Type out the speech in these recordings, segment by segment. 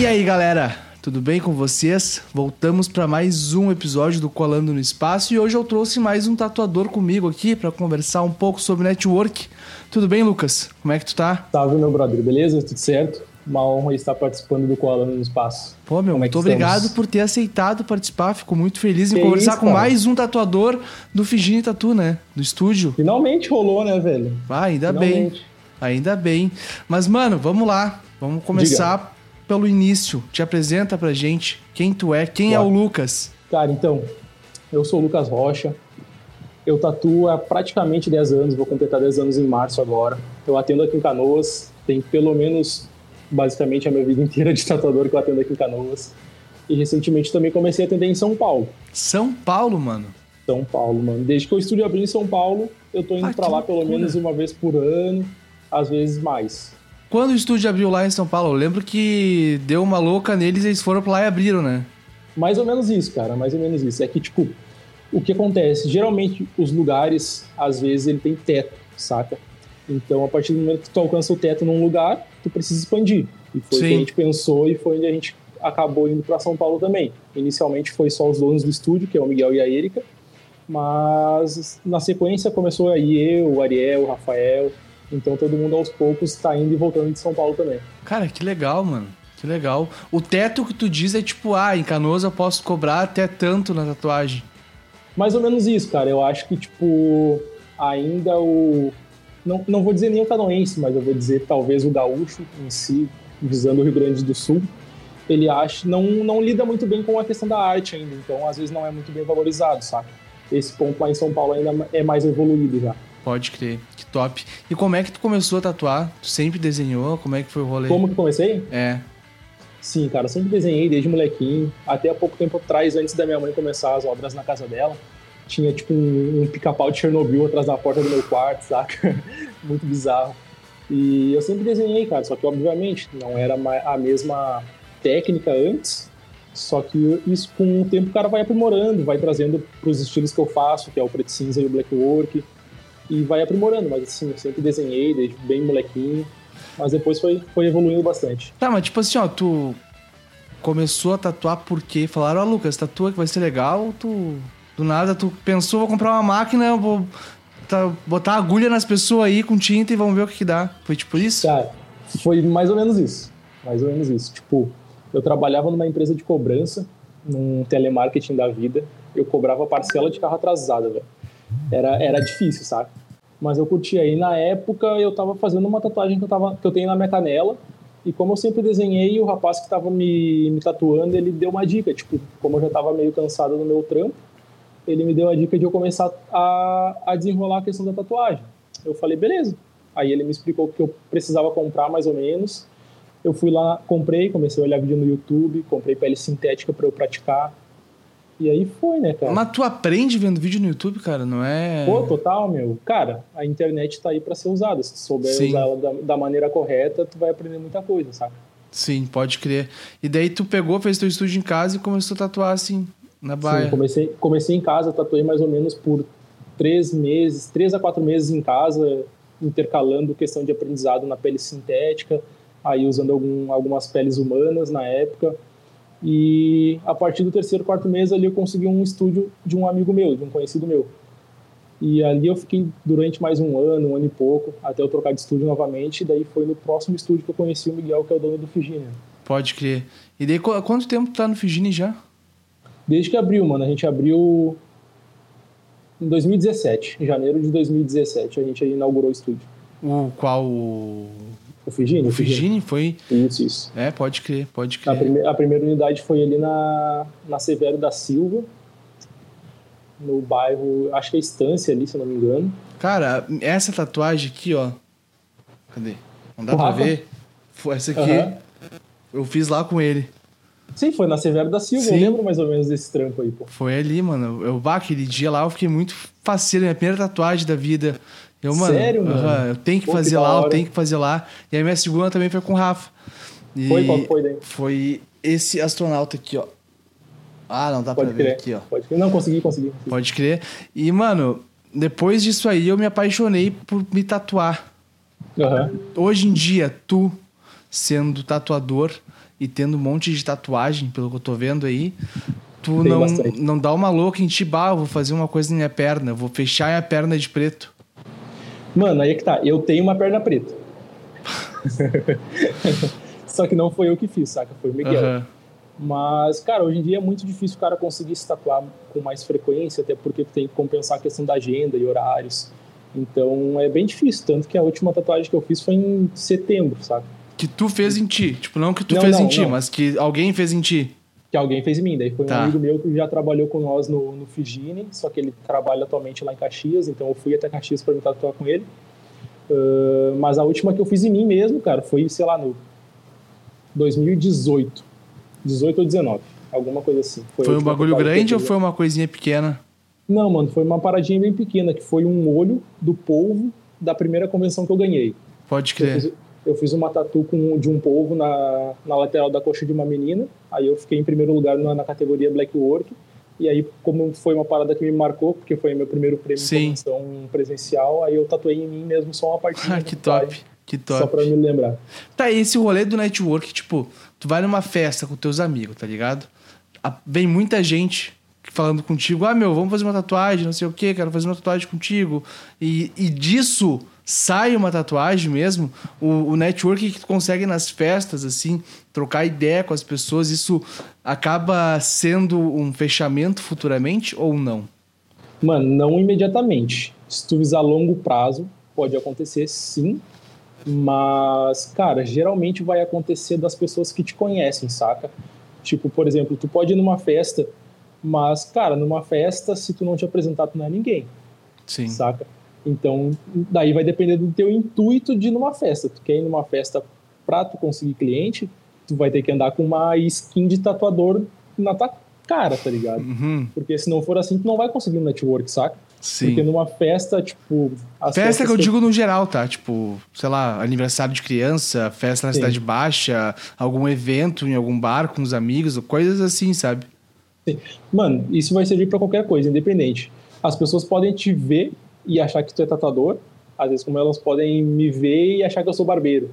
E aí, galera? Tudo bem com vocês? Voltamos para mais um episódio do Colando no Espaço e hoje eu trouxe mais um tatuador comigo aqui para conversar um pouco sobre network. Tudo bem, Lucas? Como é que tu tá? Salve, meu brother, beleza? Tudo certo? Uma honra estar participando do Colando no Espaço. Pô, meu, é muito obrigado por ter aceitado participar. Fico muito feliz em Que conversar isso, com cara. mais um tatuador do Figini Tatu, né? Do estúdio. Finalmente rolou, né, velho? Ah, ainda bem. Finalmente. Ainda bem. Mas, mano, vamos lá. Vamos começar pelo início. Te apresenta pra gente quem tu é, quem é Bora. o Lucas. Cara, então, eu sou o Lucas Rocha. Eu tatuo há praticamente 10 anos, vou completar 10 anos em março agora. Eu atendo aqui em Canoas, tem pelo menos, basicamente, a minha vida inteira de tatuador que eu atendo aqui em Canoas. E recentemente também comecei a atender em São Paulo. São Paulo, mano. São Paulo, mano. Desde que eu estúdio abri em São Paulo, eu tô indo Ah, pra que lá pelo menos uma vez por ano, às vezes mais. Quando o estúdio abriu lá em São Paulo, eu lembro que deu uma louca neles e eles foram pra lá e abriram, né? Mais ou menos isso, cara, mais ou menos isso. É que, tipo, o que acontece? Geralmente, os lugares, às vezes, ele tem teto, saca? Então, a partir do momento que tu alcança o teto num lugar, tu precisa expandir. E foi o que a gente pensou e foi onde a gente acabou indo para São Paulo também. Inicialmente foi só os donos do estúdio, que é o Miguel e a Erika, mas na sequência começou aí eu, o Ariel, o Rafael. Então, todo mundo aos poucos está indo e voltando de São Paulo também. Cara, que legal, mano. Que legal. O teto que tu diz é tipo, ah, em Canoas eu posso cobrar até tanto na tatuagem. Mais ou menos isso, cara. Eu acho que, tipo, ainda o. Não, não vou dizer nem o canoense, mas eu vou dizer talvez o gaúcho em si, visando o Rio Grande do Sul, ele acha. Não, não lida muito bem com a questão da arte ainda. Então, às vezes, não é muito bem valorizado, saca? Esse ponto lá em São Paulo ainda é mais evoluído já. Pode crer. Que top. E como é que tu começou a tatuar? Tu sempre desenhou? Como é que foi o rolê? Como que comecei? É. Sim, cara, sempre desenhei desde molequinho. Até há pouco tempo atrás, antes da minha mãe começar as obras na casa dela, tinha tipo um, um pica-pau de Chernobyl atrás da porta do meu quarto, saca? Muito bizarro. E eu sempre desenhei, cara, só que obviamente não era a mesma técnica antes. Só que isso com o tempo o cara vai aprimorando, vai trazendo pros estilos que eu faço, que é o preto cinza e o black work, e vai aprimorando. Mas assim, eu sempre desenhei desde bem molequinho. Mas depois foi, foi evoluindo bastante. Tá, mas tipo assim, ó, tu começou a tatuar porque falaram, ó, Lucas, tatua que vai ser legal, tu do nada tu pensou, vou comprar uma máquina, eu vou botar agulha nas pessoas aí com tinta e vamos ver o que, que dá. Foi tipo isso? Cara, foi mais ou menos isso. Mais ou menos isso. Tipo, eu trabalhava numa empresa de cobrança, num telemarketing da vida. Eu cobrava parcela de carro atrasada, velho. Era, era difícil, sabe? Mas eu curtia. aí na época eu tava fazendo uma tatuagem que eu, tava, que eu tenho na minha canela. E como eu sempre desenhei, o rapaz que tava me, me tatuando, ele deu uma dica. Tipo, como eu já tava meio cansado do meu trampo, ele me deu a dica de eu começar a, a desenrolar a questão da tatuagem. Eu falei, beleza. Aí ele me explicou que eu precisava comprar, mais ou menos. Eu fui lá, comprei, comecei a olhar vídeo no YouTube, comprei pele sintética para eu praticar. E aí foi, né, cara? Mas tu aprende vendo vídeo no YouTube, cara, não é? Pô, total, meu. Cara, a internet tá aí para ser usada. Se tu souber Sim. usar ela da, da maneira correta, tu vai aprender muita coisa, saca? Sim, pode crer. E daí tu pegou, fez teu estúdio em casa e começou a tatuar assim, na baia. Sim, comecei, comecei em casa, tatuei mais ou menos por três meses, três a quatro meses em casa, intercalando questão de aprendizado na pele sintética, aí usando algum, algumas peles humanas na época. E a partir do terceiro, quarto mês ali eu consegui um estúdio de um amigo meu, de um conhecido meu. E ali eu fiquei durante mais um ano, um ano e pouco, até eu trocar de estúdio novamente. E daí foi no próximo estúdio que eu conheci o Miguel, que é o dono do Figini. Pode crer. E daí, qu- quanto tempo tu tá no Figini já? Desde que abriu, mano. A gente abriu em 2017. Em janeiro de 2017 a gente inaugurou o estúdio. O qual? O O Figini? o Figini foi... Isso, isso. É, pode crer, pode A, crer. prime a primeira unidade foi ali na, na Severo da Silva, no bairro, acho que é Estância ali, se não me engano. Cara, essa tatuagem aqui, ó. Cadê? Não dá O pra Rafa? ver? Essa aqui, Aham. eu fiz lá com ele. Sim, foi na Severo da Silva, Sim. eu lembro mais ou menos desse trampo aí, pô. Foi ali, mano. Eu, bah, aquele dia lá eu fiquei muito faceiro, minha primeira tatuagem da vida. Eu, mano, Sério, mano? aham, eu tenho que Pô, que fazer da lá, eu tenho que fazer lá. E aí minha segunda também foi com o Rafa. E Foi? Qual que foi daí? Foi esse astronauta aqui, ó. Ah, não dá Pode pra ver crer. aqui, ó. Pode crer. Não, consegui, consegui. Pode crer. E, mano, depois disso aí eu me apaixonei por me tatuar. Aham. Hoje em dia, tu, sendo tatuador, e tendo um monte de tatuagem, pelo que eu tô vendo aí, tu Tem não, bastante. não dá uma louca em ti, bah, eu vou fazer uma coisa na minha perna, eu vou fechar minha perna de preto. Mano, aí é que tá. Eu tenho uma perna preta. Só que não foi eu que fiz, saca? Foi o Miguel. Aham. Mas, cara, hoje em dia é muito difícil o cara conseguir se tatuar com mais frequência, até porque tem que compensar a questão da agenda e horários. Então é bem difícil. Tanto que a última tatuagem que eu fiz foi em setembro, saca? Que tu fez em ti. Tipo, não que tu Não, fez não, em ti, não. mas que alguém fez em ti. Que alguém fez em mim. Daí foi Tá. um amigo meu que já trabalhou com nós no, no Figine, só que ele trabalha atualmente lá em Caxias, então eu fui até Caxias para me tatuar com ele. Ah, mas a última que eu fiz em mim mesmo, cara, foi, sei lá, no 2018. 18 ou 19. Alguma coisa assim. a Foi um bagulho eu grande ou foi uma coisinha pequena? Não, mano, foi uma paradinha bem pequena, que foi um olho do polvo da primeira convenção que eu ganhei. Pode Eu crer. fiz, eu fiz uma tatu com, de um polvo na, na lateral da coxa de uma menina, aí eu fiquei em primeiro lugar na, na categoria Black Work, e aí, como foi uma parada que me marcou, porque foi meu primeiro prêmio Sim. em presencial, aí eu tatuei em mim mesmo só uma partinha. Ah, que top. Que Só top. pra me lembrar. Tá, e esse rolê do network, tipo, tu vai numa festa com teus amigos, tá ligado? Vem muita gente falando contigo, ah, meu, vamos fazer uma tatuagem, não sei o que, quero fazer uma tatuagem contigo. E, e disso sai uma tatuagem mesmo. O, o network que tu consegue nas festas, assim, trocar ideia com as pessoas, isso acaba sendo um fechamento futuramente ou não? Mano, não imediatamente. Se tu visar longo prazo, pode acontecer sim. Mas, cara, geralmente vai acontecer das pessoas que te conhecem, saca? Tipo, por exemplo, tu pode ir numa festa, mas, cara, numa festa, se tu não te apresentar, tu não é ninguém, Sim. saca? Então, daí vai depender do teu intuito de ir numa festa. Tu quer ir numa festa pra tu conseguir cliente, tu vai ter que andar com uma skin de tatuador na tua cara, tá ligado? Uhum, Porque se não for assim, tu não vai conseguir um network, saca? sim. Porque numa festa, tipo. Festa que eu digo no geral, tá? Tipo, sei lá, aniversário de criança, festa na Sim. Cidade Baixa, algum evento em algum bar com os amigos, coisas assim, sabe? Mano, isso vai servir pra qualquer coisa, independente. As pessoas podem te ver e achar que tu é tatuador, às vezes, como elas podem me ver e achar que eu sou barbeiro,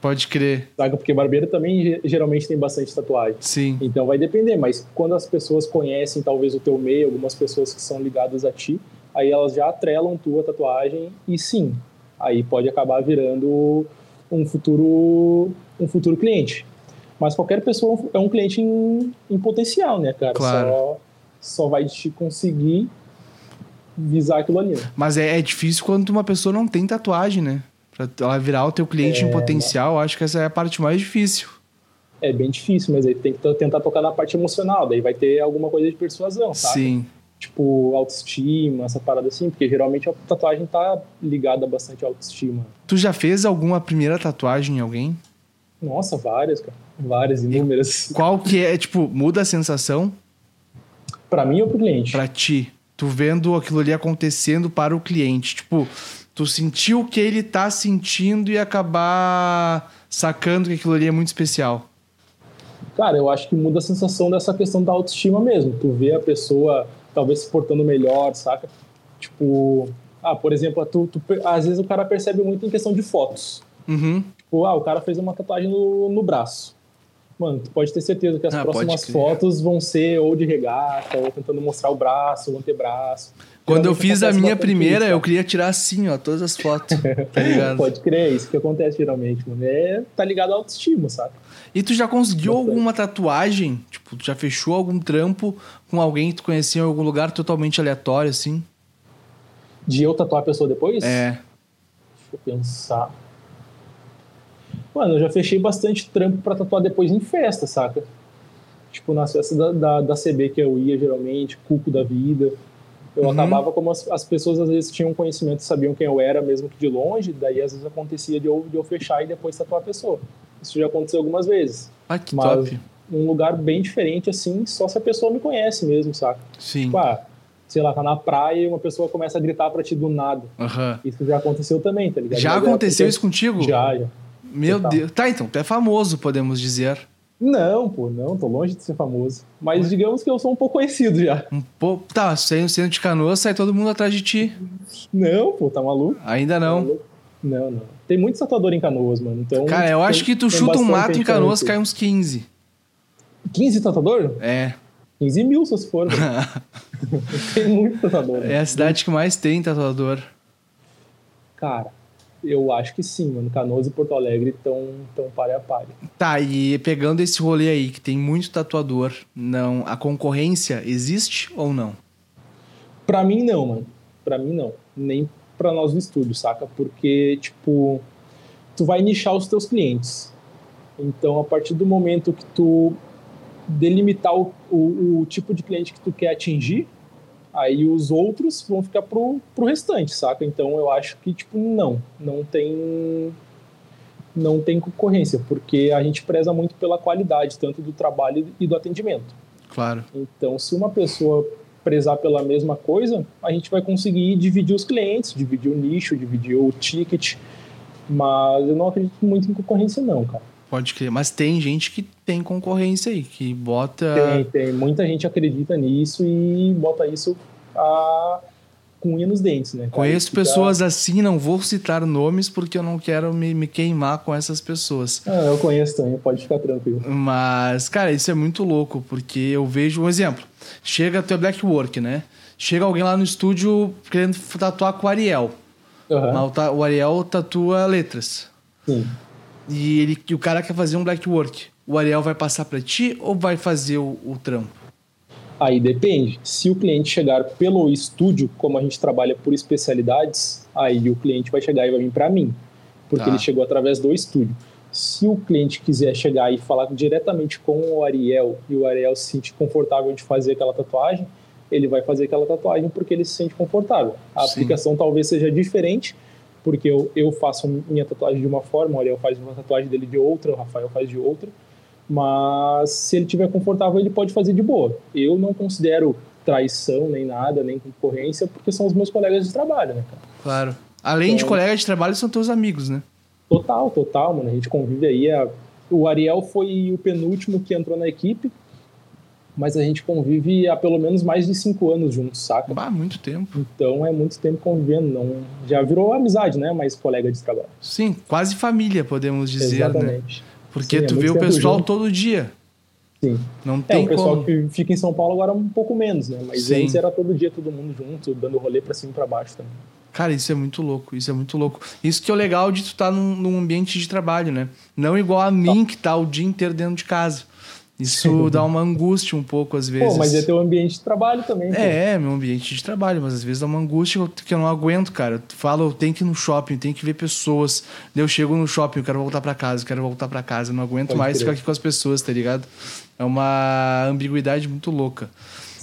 Pode crer. saca? Porque barbeiro também ge- geralmente tem bastante tatuagem. Sim. Então vai depender, mas quando as pessoas conhecem talvez o teu meio, algumas pessoas que são ligadas a ti, aí elas já atrelam tua tatuagem e sim, aí pode acabar virando um futuro um futuro cliente. Mas qualquer pessoa é um cliente em, em potencial, né, cara? Claro. Só, só vai te conseguir visar aquilo ali. né? Mas é, é difícil quando uma pessoa não tem tatuagem, né? Pra ela virar o teu cliente É, em potencial, eu acho que essa é a parte mais difícil. É bem difícil, mas aí tem que tentar tocar na parte emocional, daí vai ter alguma coisa de persuasão, sabe? Sim. tipo autoestima, essa parada assim, porque geralmente a tatuagem tá ligada bastante à autoestima. Tu já fez alguma primeira tatuagem em alguém? Nossa, várias, cara. Várias, inúmeras. Qual que é, tipo, muda a sensação Pra mim ou pro cliente? pra ti? Tu vendo aquilo ali acontecendo para o cliente. Tipo, tu sentiu o que ele tá sentindo e acabar sacando que aquilo ali é muito especial. Cara, eu acho que muda a sensação dessa questão da autoestima mesmo. Tu vê a pessoa talvez se portando melhor, saca? Tipo, ah, por exemplo, tu, tu às vezes o cara percebe muito em questão de fotos. Uhum. Tipo, ah, o cara fez uma tatuagem no, no braço. Mano, tu pode ter certeza que as Ah, próximas fotos vão ser ou de regata, ou tentando mostrar o braço, o antebraço. Quando eu fiz a minha primeira, isso, eu queria tirar assim, ó, todas as fotos. Tá ligado? Pode crer, é isso que acontece geralmente, mano. É, tá ligado à autoestima, sabe? E tu já conseguiu Bastante. alguma tatuagem? Tipo, tu já fechou algum trampo com alguém que tu conhecia em algum lugar totalmente aleatório, assim? De eu tatuar a pessoa depois? É. Deixa eu pensar. Mano, eu já fechei bastante trampo pra tatuar depois em festa, saca? Tipo, nas festas da, da, da CB que eu ia, geralmente, cuco da vida. Eu Uhum. acabava como as, as pessoas às vezes tinham conhecimento, sabiam quem eu era, mesmo que de longe, daí às vezes acontecia de eu, de eu fechar e depois tatuar a pessoa. Isso já aconteceu algumas vezes. Ah, que Mas top. um lugar bem diferente, assim, só se a pessoa me conhece mesmo, saca? Sim. Tipo, ah, sei lá, tá na praia e uma pessoa começa a gritar pra ti do nada. Aham. Isso já aconteceu também, tá ligado? Já Mas é aconteceu isso contigo? Já, já. Meu. Deus. Tá, então, tu é famoso, podemos dizer. Não, pô, não, tô longe de ser famoso. Mas digamos que eu sou um pouco conhecido já. Um pouco. Tá, saindo sendo de canoa, sai todo mundo atrás de ti. Não, pô, tá maluco? Ainda não. Não, não. Tem muito tatuador em canoas, mano. Então, Cara, eu tem- acho que tu chuta um mato em canoas, cai uns 15. 15 tatuador? É. 15 mil, se for. tem muito tatuador. É a cidade que mais tem tatuador. Cara, eu acho que sim, mano. Canoas e Porto Alegre estão tão pare a pare. Tá, e pegando esse rolê aí, que tem muito tatuador, não, a concorrência existe ou não? Pra mim, não, mano. Pra mim, não. Nem pra nós do estúdio, saca? Porque, tipo, tu vai nichar os teus clientes. Então, a partir do momento que tu delimitar o, o, o tipo de cliente que tu quer atingir, aí os outros vão ficar pro, pro restante, saca? Então eu acho que, tipo, não, não tem não tem concorrência, porque a gente preza muito pela qualidade, tanto do trabalho e do atendimento. Claro. Então, se uma pessoa prezar pela mesma coisa, a gente vai conseguir dividir os clientes, dividir o nicho, dividir o ticket, mas eu não acredito muito em concorrência não, cara. Pode crer, mas tem gente que tem concorrência aí, que bota. Tem, tem. Muita gente acredita nisso e bota isso a... com unha nos dentes, né? Conheço pessoas assim, não vou citar nomes porque eu não quero me, me queimar com essas pessoas. Ah, eu conheço também, pode ficar tranquilo. Mas, cara, isso é muito louco, porque eu vejo um exemplo. Chega teu black work, né? Chega alguém lá no estúdio querendo tatuar com o Ariel. Uhum. O Ariel tatua letras. Sim e, ele, e o cara quer fazer um black work, o Ariel vai passar para ti ou vai fazer o, o trampo? Aí depende. Se o cliente chegar pelo estúdio, como a gente trabalha por especialidades, aí o cliente vai chegar e vai vir para mim, porque tá. ele chegou através do estúdio. Se o cliente quiser chegar e falar diretamente com o Ariel e o Ariel se sentir confortável de fazer aquela tatuagem, ele vai fazer aquela tatuagem porque ele se sente confortável. A Sim. aplicação talvez seja diferente, porque eu, eu faço minha tatuagem de uma forma, o Ariel faz uma tatuagem dele de outra, o Rafael faz de outra, mas se ele estiver confortável, ele pode fazer de boa. Eu não considero traição, nem nada, nem concorrência, porque são os meus colegas de trabalho, né, cara? Claro. Além então, de colegas de trabalho, são teus amigos, né? Total, total, mano. A gente convive aí. A... O Ariel foi o penúltimo que entrou na equipe, mas a gente convive há pelo menos mais de cinco anos juntos, saca? Bah, muito tempo. Então é muito tempo convivendo, não já virou amizade, né? Mas colega de trabalho. Sim, quase família, podemos dizer, né? Exatamente. né? Porque Sim, é tu é vê o pessoal junto. todo dia. Sim. Não tem é, o pessoal como. que fica em São Paulo agora um pouco menos, né? Mas Sim. antes era todo dia todo mundo junto, dando rolê para cima e pra baixo também. Cara, isso é muito louco, isso é muito louco. Isso que é o legal de tu estar tá num, num ambiente de trabalho, né? Não igual a mim, que tá o dia inteiro dentro de casa. Isso dá uma angústia um pouco às vezes. Pô, mas é teu ambiente de trabalho também. É, é, meu ambiente de trabalho, mas às vezes dá uma angústia que eu não aguento, cara. Tu fala, eu tenho que ir no shopping, tenho que ver pessoas. Eu chego no shopping, eu quero voltar para casa, eu quero voltar para casa, eu não aguento Pode mais ficar aqui com as pessoas, tá ligado? É uma ambiguidade muito louca.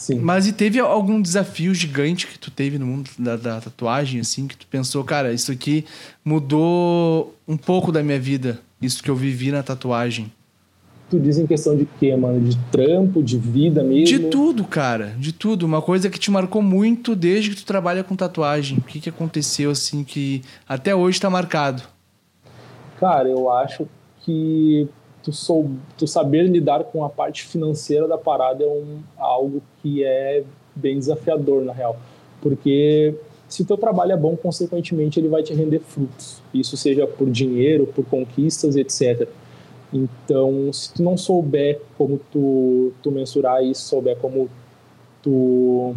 Sim. Mas e teve algum desafio gigante que tu teve no mundo da, da tatuagem, assim, que tu pensou, cara, isso aqui mudou um pouco da minha vida, isso que eu vivi na tatuagem? Tu diz em questão de quê, mano? De trampo, de vida mesmo? De tudo, cara. De tudo. Uma coisa que te marcou muito desde que tu trabalha com tatuagem. O que, que aconteceu, assim, que até hoje tá marcado? Cara, eu acho que tu, sou, tu saber lidar com a parte financeira da parada é um, algo que é bem desafiador, na real. Porque se o teu trabalho é bom, consequentemente ele vai te render frutos. Isso seja por dinheiro, por conquistas, etc. Então, se tu não souber como tu, tu mensurar isso, souber como tu,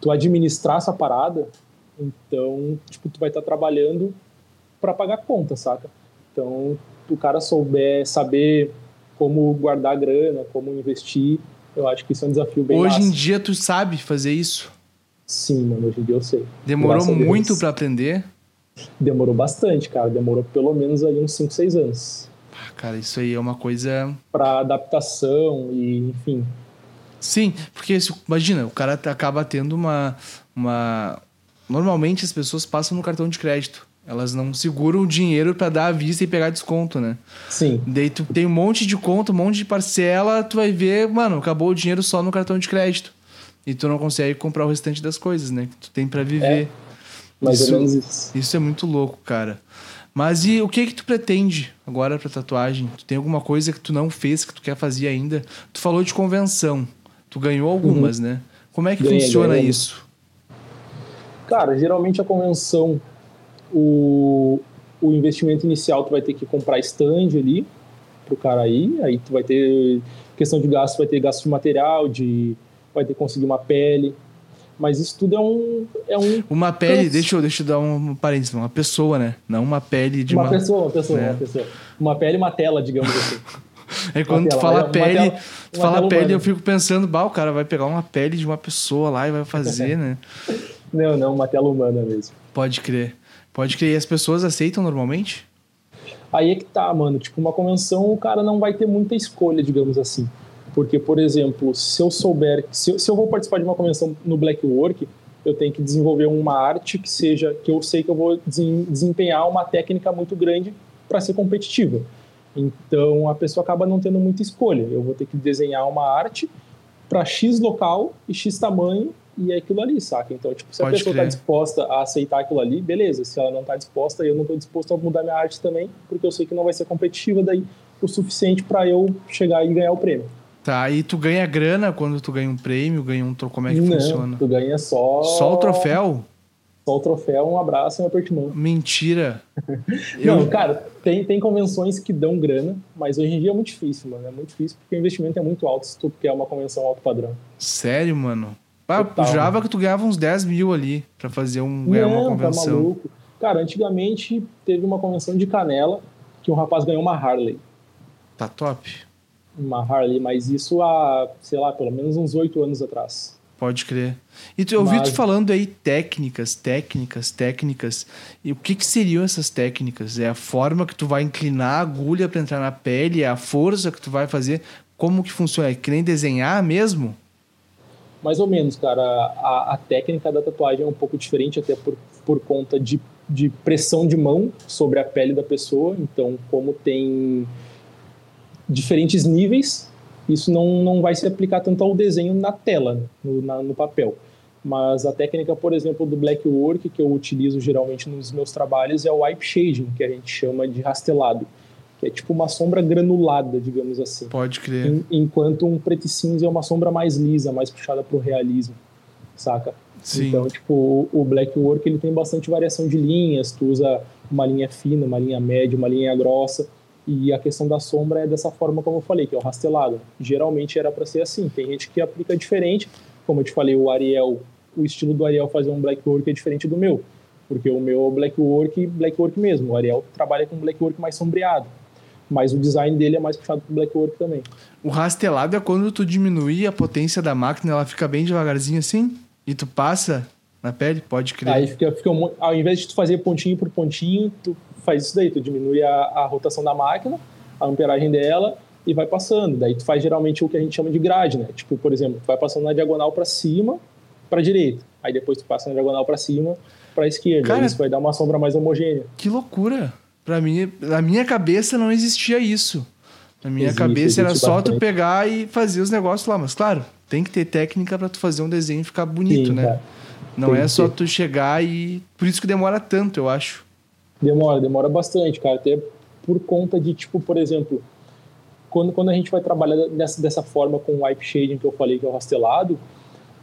tu administrar essa parada, então, tipo, tu vai estar tá trabalhando para pagar conta, saca? Então, o cara souber saber como guardar grana, como investir, eu acho que isso é um desafio bem Hoje massa. em dia tu sabe fazer isso? Sim, mano, hoje em dia eu sei. Demorou muito para aprender? Demorou bastante, cara. Demorou pelo menos aí uns 5, 6 anos. Cara, isso aí é uma coisa. Para adaptação e, enfim. Sim, porque imagina, o cara acaba tendo uma, uma. Normalmente as pessoas passam no cartão de crédito. Elas não seguram o dinheiro para dar à vista e pegar desconto, né? Sim. Daí tu tem um monte de conta, um monte de parcela, tu vai ver, mano, acabou o dinheiro só no cartão de crédito. E tu não consegue comprar o restante das coisas, né? Que tu tem para viver. É, mais isso, ou menos isso. Isso é muito louco, cara. Mas e o que que tu pretende agora para tatuagem? Tu tem alguma coisa que tu não fez que tu quer fazer ainda? Tu falou de convenção. Tu ganhou algumas, uhum. né? Como é que ganhei, funciona ganhei. isso? Cara, geralmente a convenção o, o investimento inicial tu vai ter que comprar stand ali pro cara aí, aí tu vai ter questão de gasto, vai ter gasto de material, de vai ter que conseguir uma pele. Mas isso tudo é um. É um uma pele, deixa eu, deixa eu dar um parênteses, uma pessoa, né? Não uma pele de uma. Uma pessoa, uma pessoa, é. uma pessoa. Uma pele e uma tela, digamos assim. É quando tu fala pele, tela, tu fala pele, humana. eu fico pensando, bah, o cara vai pegar uma pele de uma pessoa lá e vai fazer, né? Não, não, uma tela humana mesmo. Pode crer. Pode crer. E as pessoas aceitam normalmente? Aí é que tá, mano. Tipo, uma convenção o cara não vai ter muita escolha, digamos assim. Porque, por exemplo, se eu souber, se eu, se eu vou participar de uma convenção no Black Work, eu tenho que desenvolver uma arte que seja, que eu sei que eu vou desempenhar uma técnica muito grande para ser competitiva. Então a pessoa acaba não tendo muita escolha. Eu vou ter que desenhar uma arte para X local e X tamanho e é aquilo ali, saca? Então, tipo, se Pode a pessoa está disposta a aceitar aquilo ali, beleza. Se ela não está disposta, eu não estou disposto a mudar minha arte também, porque eu sei que não vai ser competitiva daí o suficiente para eu chegar e ganhar o prêmio. Tá, e tu ganha grana quando tu ganha um prêmio, ganha um como é que não, funciona? Tu ganha só. Só o troféu? Só o troféu, um abraço e um aperto mão. Mentira. Não, eu... cara, tem, tem convenções que dão grana, mas hoje em dia é muito difícil, mano. É muito difícil porque o investimento é muito alto se tu quer uma convenção alto padrão. Sério, mano? Ah, Java que tu ganhava uns 10 mil ali pra fazer um, ganhar Não, uma convenção. Tá maluco. Cara, antigamente teve uma convenção de canela que um rapaz ganhou uma Harley. Tá top. Uma Harley, mas isso há, sei lá, pelo menos uns oito anos atrás. Pode crer. E tu, eu ouvi Mas... tu falando aí técnicas, técnicas, técnicas. E o que, que seriam essas técnicas? É a forma que tu vai inclinar a agulha para entrar na pele? É a força que tu vai fazer? Como que funciona? É que nem desenhar mesmo? Mais ou menos, cara. A, a técnica da tatuagem é um pouco diferente, até por, por conta de, de pressão de mão sobre a pele da pessoa. Então, como tem diferentes níveis isso não, não vai se aplicar tanto ao desenho na tela, no, na, no papel. Mas a técnica, por exemplo, do black work que eu utilizo geralmente nos meus trabalhos é o wipe shading, que a gente chama de rastelado, que é tipo uma sombra granulada, digamos assim. Pode crer. Enquanto um preto e cinza é uma sombra mais lisa, mais puxada para o realismo, saca? Sim. Então, tipo, o black work ele tem bastante variação de linhas, tu usa uma linha fina, uma linha média, uma linha grossa e a questão da sombra é dessa forma como eu falei, que é o rastelado. Geralmente era para ser assim. Tem gente que aplica diferente. Como eu te falei, o Ariel, o estilo do Ariel fazer um black work é diferente do meu. Porque o meu é black work, black work mesmo. O Ariel trabalha com black work mais sombreado. Mas o design dele é mais puxado pro black work também. O rastelado é quando tu diminui a potência da máquina, ela fica bem devagarzinho assim? E tu passa na pele? Pode crer. Aí fica, fica ao invés de tu fazer pontinho por pontinho, tu faz isso daí, tu diminui a, a rotação da máquina, a amperagem dela e vai passando. Daí tu faz geralmente o que a gente chama de grade, né? Tipo, por exemplo, tu vai passando na diagonal para cima, para direita. Aí depois tu passa na diagonal para cima, para esquerda. Cara, isso vai dar uma sombra mais homogênea. Que loucura! Para mim, na minha cabeça não existia isso. Na minha existe, cabeça existe era só bastante. tu pegar e fazer os negócios lá, mas claro, tem que ter técnica para tu fazer um desenho ficar bonito, Sim, né? Cara. Não tem é só tu chegar e por isso que demora tanto, eu acho. Demora, demora bastante, cara. Até por conta de, tipo, por exemplo, quando, quando a gente vai trabalhar dessa, dessa forma com o wipe shading que eu falei, que é o rastelado,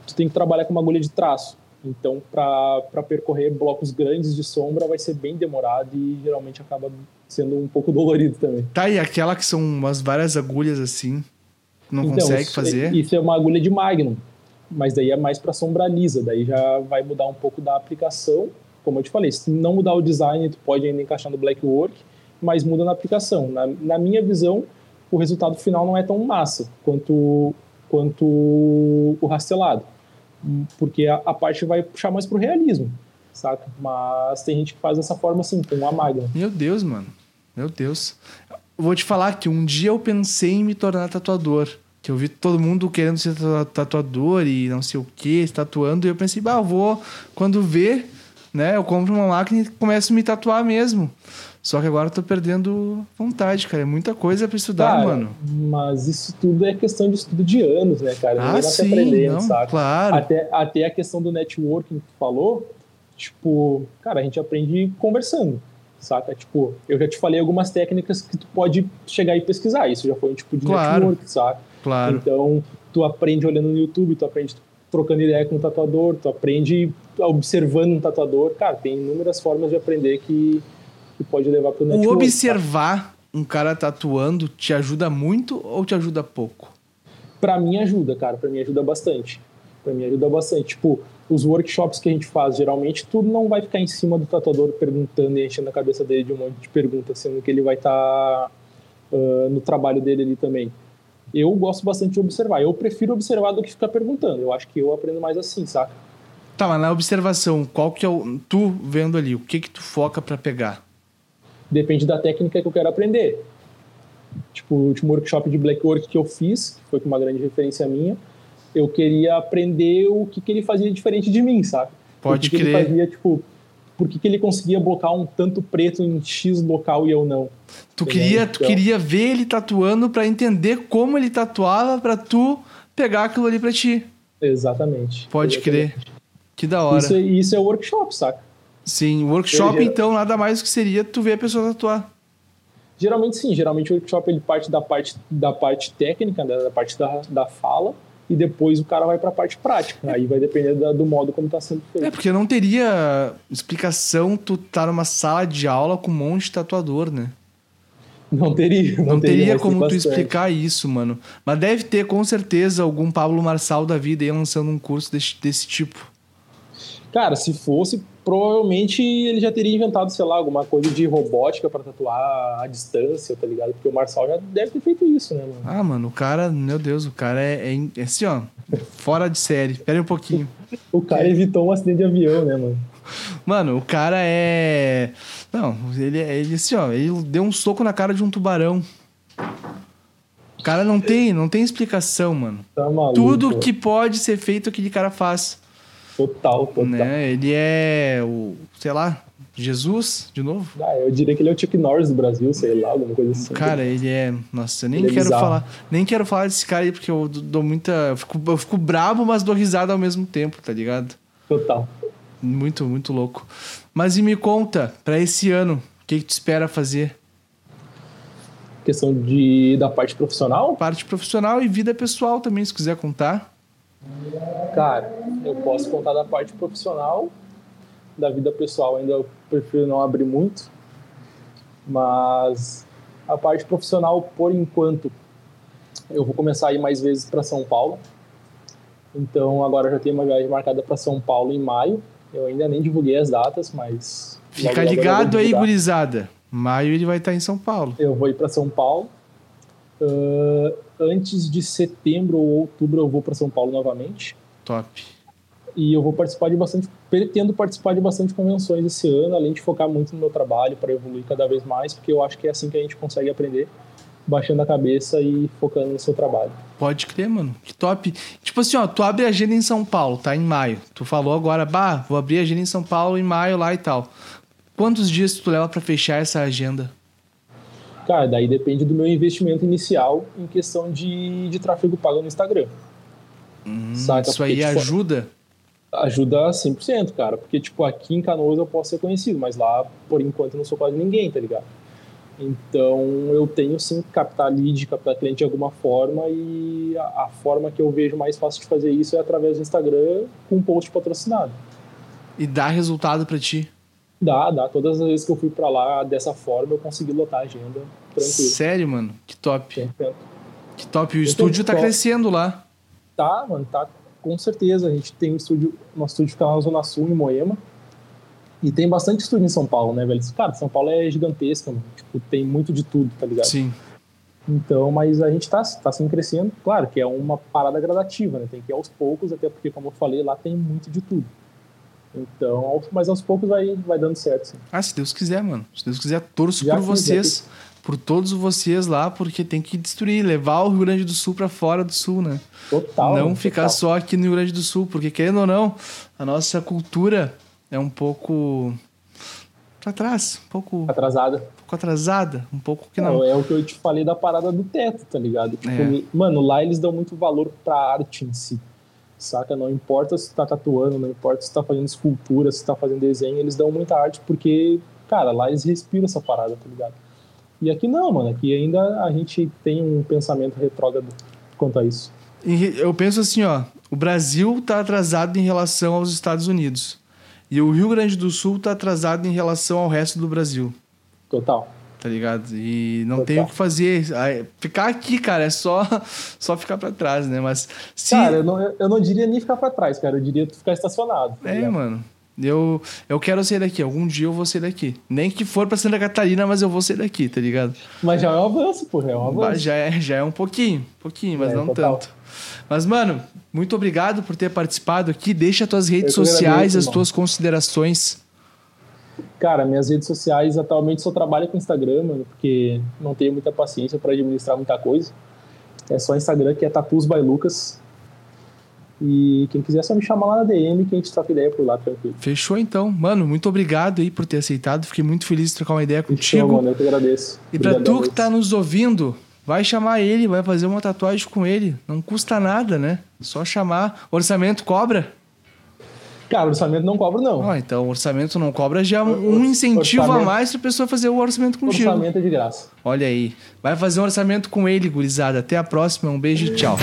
tu tem que trabalhar com uma agulha de traço. Então, para percorrer blocos grandes de sombra vai ser bem demorado e geralmente acaba sendo um pouco dolorido também. Tá, e aquela que são umas várias agulhas assim, não então, consegue isso, fazer? Isso é uma agulha de Magnum, mas daí é mais para sombra lisa, daí já vai mudar um pouco da aplicação como eu te falei, se não mudar o design, tu pode ainda encaixar no Black Work, mas muda na aplicação. Na, na minha visão, o resultado final não é tão massa quanto, quanto o rastelado, porque a, a parte vai puxar mais pro realismo, saca? Mas tem gente que faz dessa forma assim, com a Magna. Meu Deus, mano. Meu Deus. Vou te falar que um dia eu pensei em me tornar tatuador. Que eu vi todo mundo querendo ser tatuador e não sei o que, tatuando, e eu pensei, bah, eu vou, quando ver, né? Eu compro uma máquina e começo a me tatuar mesmo. Só que agora eu tô perdendo vontade, cara. É muita coisa para estudar, cara, mano. Mas isso tudo é questão de estudo de anos, né, cara? Ah, sim, aprendendo, não, sabe? Claro. Até, até a questão do networking que tu falou, tipo, cara, a gente aprende conversando, saca? Tipo, eu já te falei algumas técnicas que tu pode chegar e pesquisar. Isso já foi um tipo de claro. network, saca? Claro. Então, tu aprende olhando no YouTube, tu aprende trocando ideia com o tatuador, tu aprende observando um tatuador. Cara, tem inúmeras formas de aprender que, que pode levar para o network. O observar tá? um cara tatuando te ajuda muito ou te ajuda pouco? Pra mim ajuda, cara. Pra mim ajuda bastante. Pra mim ajuda bastante. Tipo, os workshops que a gente faz, geralmente, tudo não vai ficar em cima do tatuador perguntando e enchendo a cabeça dele de um monte de perguntas, sendo que ele vai estar tá, uh, no trabalho dele ali também. Eu gosto bastante de observar. Eu prefiro observar do que ficar perguntando. Eu acho que eu aprendo mais assim, saca? Tá, mas na observação, qual que é o. Tu vendo ali, o que que tu foca para pegar? Depende da técnica que eu quero aprender. Tipo, o último workshop de black work que eu fiz, que foi com uma grande referência minha, eu queria aprender o que, que ele fazia diferente de mim, sabe? Pode o que crer. Que ele fazia, tipo, por que, que ele conseguia blocar um tanto preto em X local e eu não? Tu queria, tu Então- queria ver ele tatuando pra entender como ele tatuava pra tu pegar aquilo ali pra ti. Exatamente. Pode Exatamente. crer. Que da hora. Isso, é- isso é workshop, saca? Sim, workshop Eu então nada mais do que seria tu ver a pessoa tatuar. Geralmente sim, geralmente o workshop ele parte da parte, da parte técnica, né, da parte da, da fala, e depois o cara vai pra parte prática. Aí vai depender da- do modo como tá sendo feito. É, porque não teria explicação tu tá numa sala de aula com um monte de tatuador, né? Não teria. Não, Não, teria tem como tu explicar isso, mano. Mas deve ter, com certeza, algum Pablo Marçal da vida aí lançando um curso desse, desse tipo. Cara, se fosse, provavelmente ele já teria inventado, sei lá, alguma coisa de robótica pra tatuar à distância, tá ligado? Porque o Marçal já deve ter feito isso, né, mano? Ah, mano, o cara, meu Deus, o cara é, é, é assim, ó, fora de série. Pera aí um pouquinho. O cara evitou um acidente de avião, né, mano? Mano, o cara é. Não, ele, é- ele assim, ó, ele deu um soco na cara de um tubarão. O cara não tem, não tem explicação, mano. Tá maluco. Tudo que pode ser feito, aquele cara faz. Total, total. Né? Ele é o, sei lá, Jesus, de novo. Ah, eu diria que ele é o Chuck Norris do Brasil, sei lá, alguma coisa assim. Cara, ele é. Nossa, eu nem Ele é quero bizarro. falar. Nem quero falar desse cara aí, porque eu dou muita. Eu fico, eu fico bravo, mas dou risada ao mesmo tempo, tá ligado? Total. Muito, muito louco. Mas e me conta, pra esse ano, o que, que tu espera fazer? Questão de, da parte profissional, Parte profissional e vida pessoal também, se quiser contar. Cara, eu posso contar da parte profissional, da vida pessoal ainda eu prefiro não abrir muito, mas a parte profissional, por enquanto, eu vou começar a ir mais vezes para São Paulo. Então agora já tenho uma viagem marcada para São Paulo em maio. Eu ainda nem divulguei as datas, mas Fica ligado aí, gurizada. Maio ele vai estar em São Paulo. Eu vou ir para São Paulo. Ah, antes de setembro ou outubro eu vou para São Paulo novamente. Top. E eu vou participar de bastante, pretendo participar de bastante convenções esse ano, além de focar muito no meu trabalho para evoluir cada vez mais, porque eu acho que é assim que a gente consegue aprender, baixando a cabeça e focando no seu trabalho. Pode crer, mano. Que top. Tipo assim, ó, tu abre a agenda em São Paulo, tá? Em maio. Tu falou agora, bah, vou abrir a agenda em São Paulo em maio lá e tal. Quantos dias tu leva pra fechar essa agenda? Cara, daí depende do meu investimento inicial em questão de, de tráfego pago no Instagram. Saca? Isso aí Porque, tipo, ajuda? ajuda 100%, cara. Porque, tipo, aqui em Canoas eu posso ser conhecido, mas lá, por enquanto, eu não sou quase ninguém, tá ligado? Então, eu tenho sim que captar lead, captar cliente de alguma forma e a, a forma que eu vejo mais fácil de fazer isso é através do Instagram com um post patrocinado. E dá resultado pra ti. Dá, dá. Todas as vezes que eu fui pra lá dessa forma, eu consegui lotar a agenda tranquilo. Sério, mano? Que top. 100%. Que top. O Eu estúdio tá top. crescendo lá. Tá, mano, tá com certeza. A gente tem um estúdio, nosso estúdio fica lá na Zona Sul, em Moema. E tem bastante estúdio em São Paulo, né, velho? Cara, São Paulo é gigantesca, mano. Tipo, tem muito de tudo, tá ligado? Sim. Então, mas a gente tá, tá assim crescendo. Claro que é uma parada gradativa, né? Tem que ir aos poucos, até porque, como eu falei, lá tem muito de tudo. Então, mas aos poucos vai, vai dando certo, sim. Ah, se Deus quiser, mano. Se Deus quiser, torço Já por vocês. Por todos vocês lá, porque tem que destruir, levar o Rio Grande do Sul pra fora do Sul, né? Total. não ficar total. só aqui no Rio Grande do Sul, porque querendo ou não, a nossa cultura é um pouco pra trás, um pouco, um Atrasada. pouco atrasada, um pouco que não. Não, é o que eu te falei da parada do teto, tá ligado? Tipo, É. Mano, lá eles dão muito valor pra arte em si. Saca? Não importa se tá tatuando, não importa se tá fazendo escultura, se tá fazendo desenho, eles dão muita arte porque, cara, lá eles respiram essa parada, tá ligado? E aqui não, mano. Aqui ainda a gente tem um pensamento retrógrado quanto a isso. Eu penso assim, ó, o Brasil tá atrasado em relação aos Estados Unidos. E o Rio Grande do Sul tá atrasado em relação ao resto do Brasil. Total. Tá ligado? E não Total. tem o que fazer. Ficar aqui, cara, é só, só ficar pra trás, né? Mas se. Cara, eu não, eu não diria nem ficar pra trás, cara. Eu diria tu ficar estacionado. tá é, mano. Eu, eu quero sair daqui. Algum dia eu vou sair daqui. Nem que for pra Santa Catarina, mas eu vou sair daqui, tá ligado? Mas já é um avanço. Já é um avanço. Já é, já é um pouquinho, pouquinho, mas É, não total. tanto. Mas, mano, muito obrigado por ter participado aqui. Deixa tuas redes sociais, as tuas considerações. Cara, minhas redes sociais atualmente só trabalho com Instagram, mano, porque não tenho muita paciência pra administrar muita coisa. É só Instagram que é Tatus by Lucas. E quem quiser é só me chamar lá na DM que a gente troca ideia por lá, tranquilo. Fechou então. Mano, muito obrigado aí por ter aceitado. Fiquei muito feliz de trocar uma ideia Fechou, contigo. mano, eu que agradeço. E pra Obrigadão tu que tá nos ouvindo, vai chamar ele, vai fazer uma tatuagem com ele. Não custa nada, né? Só chamar. Orçamento cobra? Cara, orçamento não cobro, não. Ó, então orçamento não cobra já um incentivo a Orçamento- mais pra pessoa fazer o orçamento contigo. orçamento é de graça. Olha aí. Vai fazer um orçamento com ele, gurizada. Até a próxima. Um beijo e tchau.